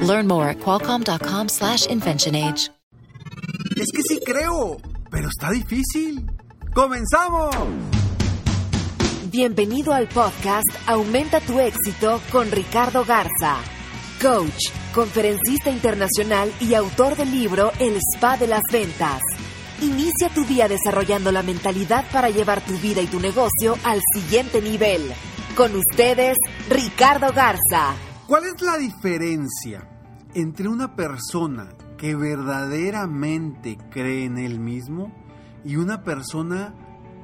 Learn more at qualcomm.com slash inventionage. Es que sí creo, pero está difícil. ¡Comenzamos! Bienvenido al podcast Aumenta tu éxito con Ricardo Garza, coach, conferencista internacional y autor del libro El Spa de las Ventas. Inicia tu día desarrollando la mentalidad para llevar tu vida y tu negocio al siguiente nivel. Con ustedes, Ricardo Garza. ¿Cuál es la diferencia entre una persona que verdaderamente cree en él mismo y una persona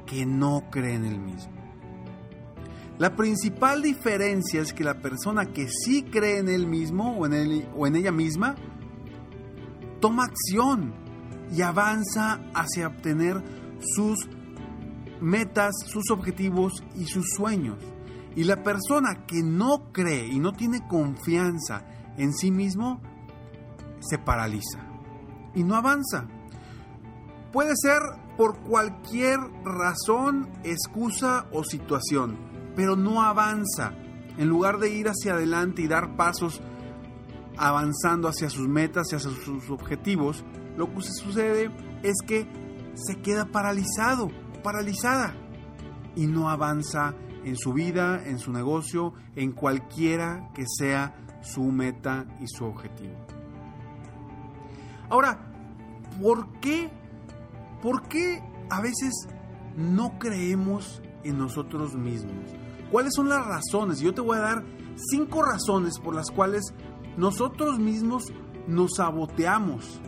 que no cree en él mismo? La principal diferencia es que la persona que sí cree en él mismo o en, él, o en ella misma toma acción y avanza hacia obtener sus metas, sus objetivos y sus sueños. Y la persona que no cree y no tiene confianza en sí mismo, se paraliza y no avanza. Puede ser por cualquier razón, excusa o situación, pero no avanza. En lugar de ir hacia adelante y dar pasos avanzando hacia sus metas y hacia sus objetivos, lo que sucede es que se queda paralizado, paralizada y no avanza en su vida, en su negocio, en cualquiera que sea su meta y su objetivo. Ahora, ¿por qué? ¿Por qué a veces no creemos en nosotros mismos? ¿Cuáles son las razones? Yo te voy a dar cinco razones por las cuales nosotros mismos nos saboteamos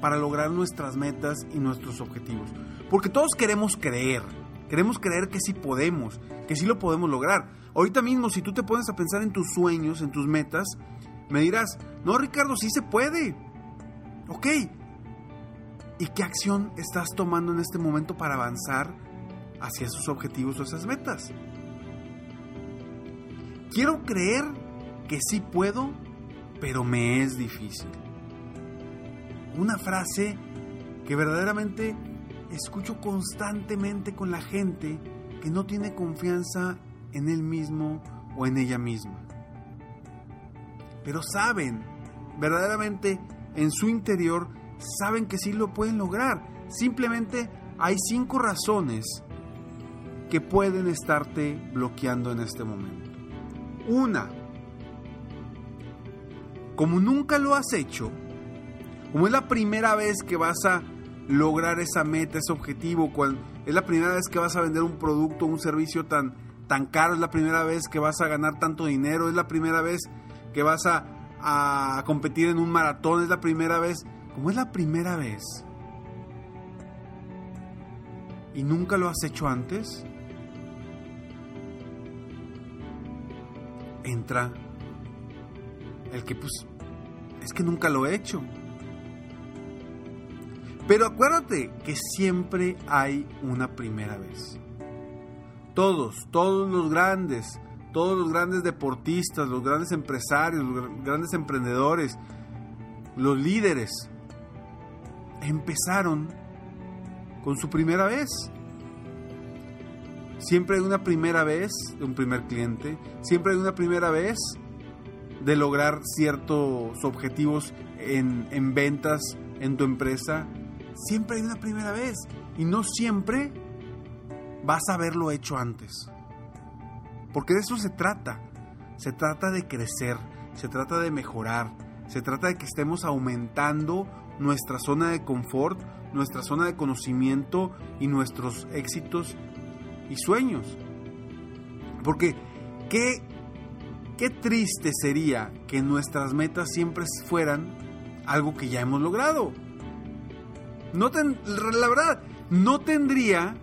para lograr nuestras metas y nuestros objetivos. Porque todos queremos creer, queremos creer que sí podemos, que sí lo podemos lograr. Ahorita mismo, si tú te pones a pensar en tus sueños, en tus metas, me dirás, no Ricardo, sí se puede. Ok. ¿Y qué acción estás tomando en este momento para avanzar hacia esos objetivos o esas metas? Quiero creer que sí puedo, pero me es difícil una frase que verdaderamente escucho constantemente con la gente que no tiene confianza en él mismo o en ella misma. Pero saben, verdaderamente en su interior, saben que sí lo pueden lograr. Simplemente hay cinco razones que pueden estarte bloqueando en este momento. Una, como nunca lo has hecho, como es la primera vez que vas a lograr esa meta, ese objetivo, es la primera vez que vas a vender un producto, un servicio tan, tan caro, es la primera vez que vas a ganar tanto dinero, es la primera vez que vas a, a competir en un maratón, es la primera vez, como es la primera vez y nunca lo has hecho antes, entra el que pues es que nunca lo he hecho. Pero acuérdate que siempre hay una primera vez. Todos, todos los grandes, todos los grandes deportistas, los grandes empresarios, los grandes emprendedores, los líderes, empezaron con su primera vez. Siempre hay una primera vez de un primer cliente, siempre hay una primera vez de lograr ciertos objetivos en, en ventas en tu empresa, siempre hay una primera vez y no siempre vas a haberlo hecho antes. Porque de eso se trata. Se trata de crecer, se trata de mejorar, se trata de que estemos aumentando nuestra zona de confort, nuestra zona de conocimiento y nuestros éxitos y sueños. Porque qué, qué triste sería que nuestras metas siempre fueran algo que ya hemos logrado. No la verdad, no tendría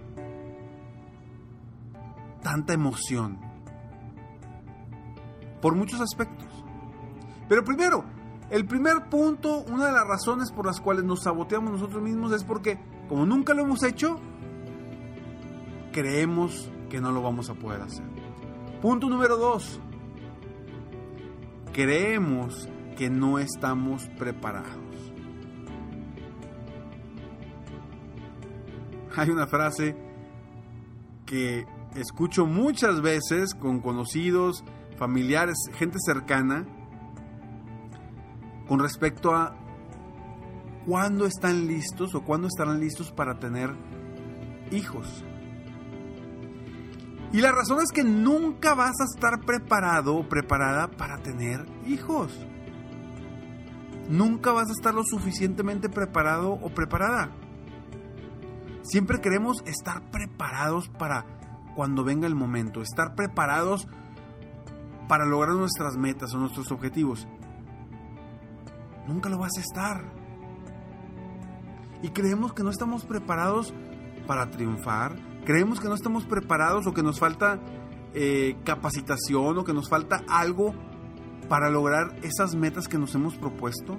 tanta emoción. Por muchos aspectos. Pero primero, el primer punto, una de las razones por las cuales nos saboteamos nosotros mismos es porque, como nunca lo hemos hecho, creemos que no lo vamos a poder hacer. Punto número dos. Creemos que no estamos preparados. Hay una frase que escucho muchas veces con conocidos, familiares, gente cercana, con respecto a cuándo están listos o cuándo estarán listos para tener hijos. Y la razón es que nunca vas a estar preparado o preparada para tener hijos. Nunca vas a estar lo suficientemente preparado o preparada. Siempre queremos estar preparados para cuando venga el momento, estar preparados para lograr nuestras metas o nuestros objetivos. Nunca lo vas a estar. Y creemos que no estamos preparados para triunfar, creemos que no estamos preparados o que nos falta eh, capacitación o que nos falta algo para lograr esas metas que nos hemos propuesto.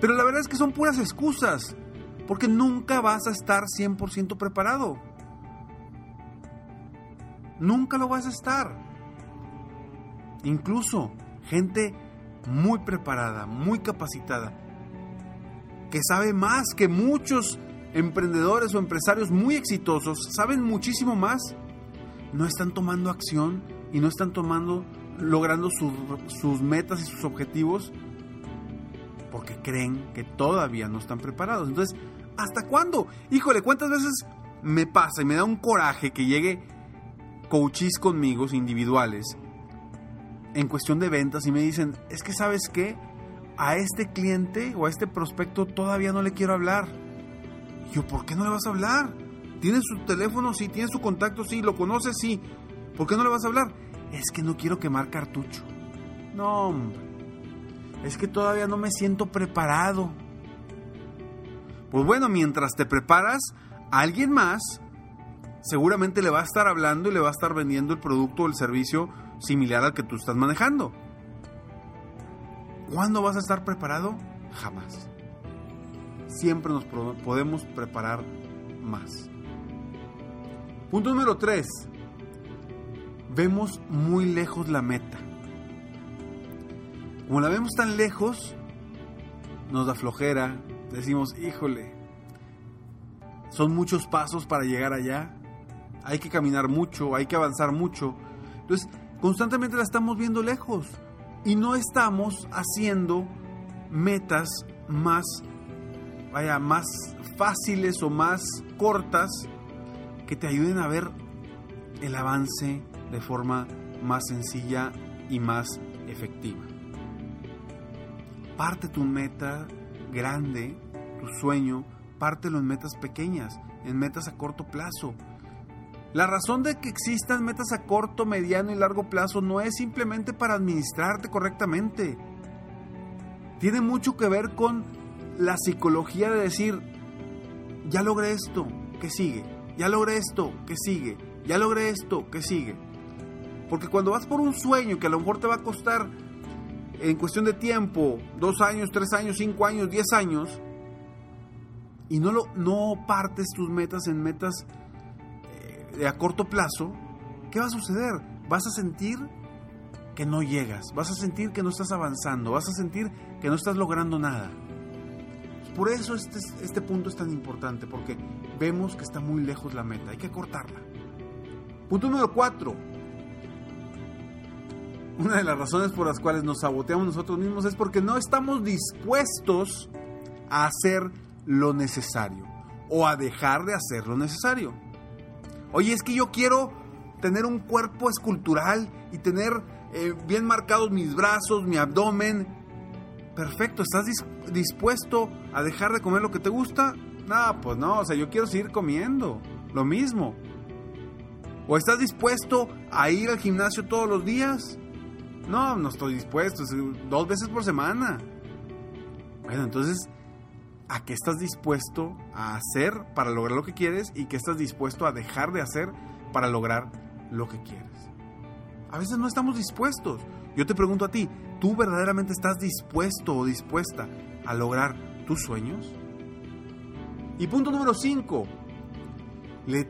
Pero la verdad es que son puras excusas, porque nunca vas a estar 100% preparado. Nunca lo vas a estar. Incluso gente muy preparada, muy capacitada, que sabe más que muchos emprendedores o empresarios muy exitosos, saben muchísimo más, no están tomando acción y no están tomando, logrando sus metas y sus objetivos porque creen que todavía no están preparados. Entonces, ¿hasta cuándo? Híjole, ¿cuántas veces me pasa y me da un coraje que llegue coaches conmigo individuales en cuestión de ventas y me dicen, es que sabes qué, a este cliente o a este prospecto todavía no le quiero hablar. yo, ¿por qué no le vas a hablar? ¿Tienes su teléfono? Sí. ¿Tienes su contacto? Sí. ¿Lo conoces? Sí. ¿Por qué no le vas a hablar? Es que no quiero quemar cartucho. No, hombre. Es que todavía no me siento preparado. Pues bueno, mientras te preparas, alguien más seguramente le va a estar hablando y le va a estar vendiendo el producto o el servicio similar al que tú estás manejando. ¿Cuándo vas a estar preparado? Jamás. Siempre nos podemos preparar más. Punto número 3. Vemos muy lejos la meta. Como la vemos tan lejos, nos da flojera, decimos, híjole, son muchos pasos para llegar allá, hay que caminar mucho, hay que avanzar mucho. Entonces, constantemente la estamos viendo lejos y no estamos haciendo metas más, vaya, más fáciles o más cortas que te ayuden a ver el avance de forma más sencilla y más efectiva. Parte tu meta grande, tu sueño, pártelo en metas pequeñas, en metas a corto plazo. La razón de que existan metas a corto, mediano y largo plazo no es simplemente para administrarte correctamente. Tiene mucho que ver con la psicología de decir, ya logré esto, ¿qué sigue? Ya logré esto, ¿qué sigue? Ya logré esto, ¿qué sigue? Porque cuando vas por un sueño que a lo mejor te va a costar en cuestión de tiempo, dos años, tres años, cinco años, diez años, y no, lo, no partes tus metas en metas eh, a corto plazo, ¿qué va a suceder? Vas a sentir que no llegas, vas a sentir que no estás avanzando, vas a sentir que no estás logrando nada. Por eso este, este punto es tan importante, porque vemos que está muy lejos la meta, hay que cortarla. Punto número cuatro una de las razones por las cuales nos saboteamos nosotros mismos es porque no estamos dispuestos a hacer lo necesario o a dejar de hacer lo necesario. Oye, es que yo quiero tener un cuerpo escultural y tener eh, bien marcados mis brazos, mi abdomen. Perfecto, ¿estás dispuesto a dejar de comer lo que te gusta? No, pues no, o sea, yo quiero seguir comiendo lo mismo. ¿O estás dispuesto a ir al gimnasio todos los días? No, no estoy dispuesto, dos veces por semana. Bueno, entonces, ¿a qué estás dispuesto a hacer para lograr lo que quieres y qué estás dispuesto a dejar de hacer para lograr lo que quieres? A veces no estamos dispuestos. Yo te pregunto a ti, ¿tú verdaderamente estás dispuesto o dispuesta a lograr tus sueños? Y punto número 5. Le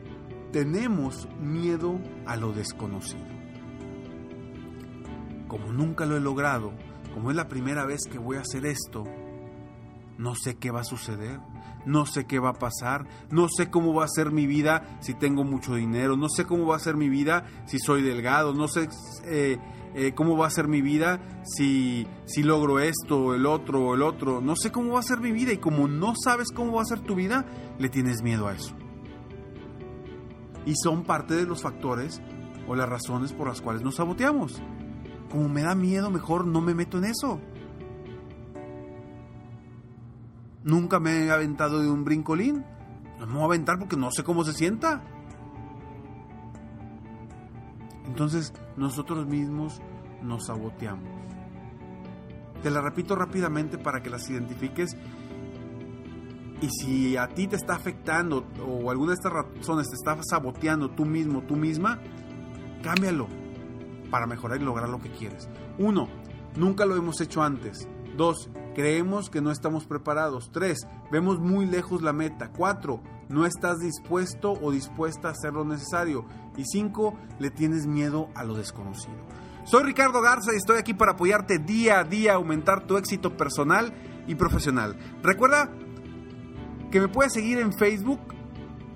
tenemos miedo a lo desconocido. Como nunca lo he logrado, como es la primera vez que voy a hacer esto, no sé qué va a suceder, no sé qué va a pasar, no sé cómo va a ser mi vida si tengo mucho dinero, no sé cómo va a ser mi vida si soy delgado, no sé eh, eh, cómo va a ser mi vida si, si logro esto, el otro, el otro, no sé cómo va a ser mi vida y como no sabes cómo va a ser tu vida, le tienes miedo a eso. Y son parte de los factores o las razones por las cuales nos saboteamos. Como me da miedo, mejor no me meto en eso. Nunca me he aventado de un brincolín. No me voy a aventar porque no sé cómo se sienta. Entonces nosotros mismos nos saboteamos. Te la repito rápidamente para que las identifiques. Y si a ti te está afectando o alguna de estas razones te está saboteando tú mismo, tú misma, cámbialo para mejorar y lograr lo que quieres. Uno, nunca lo hemos hecho antes. Dos, creemos que no estamos preparados. Tres, vemos muy lejos la meta. Cuatro, no estás dispuesto o dispuesta a hacer lo necesario. Y cinco, le tienes miedo a lo desconocido. Soy Ricardo Garza y estoy aquí para apoyarte día a día a aumentar tu éxito personal y profesional. Recuerda que me puedes seguir en Facebook.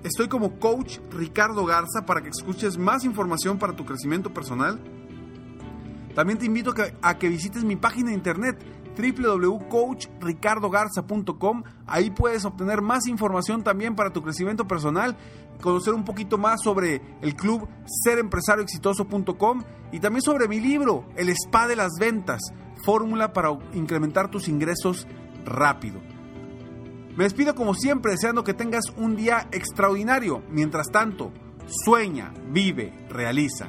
Estoy como coach Ricardo Garza para que escuches más información para tu crecimiento personal. También te invito a que visites mi página de internet www.coachricardogarza.com. Ahí puedes obtener más información también para tu crecimiento personal, conocer un poquito más sobre el club serempresarioexitoso.com y también sobre mi libro, El Spa de las Ventas, fórmula para incrementar tus ingresos rápido. Me despido como siempre deseando que tengas un día extraordinario. Mientras tanto, sueña, vive, realiza.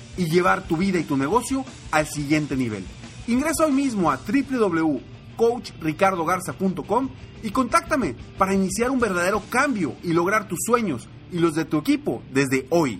y llevar tu vida y tu negocio al siguiente nivel. Ingresa hoy mismo a www.coachricardogarza.com y contáctame para iniciar un verdadero cambio y lograr tus sueños y los de tu equipo desde hoy.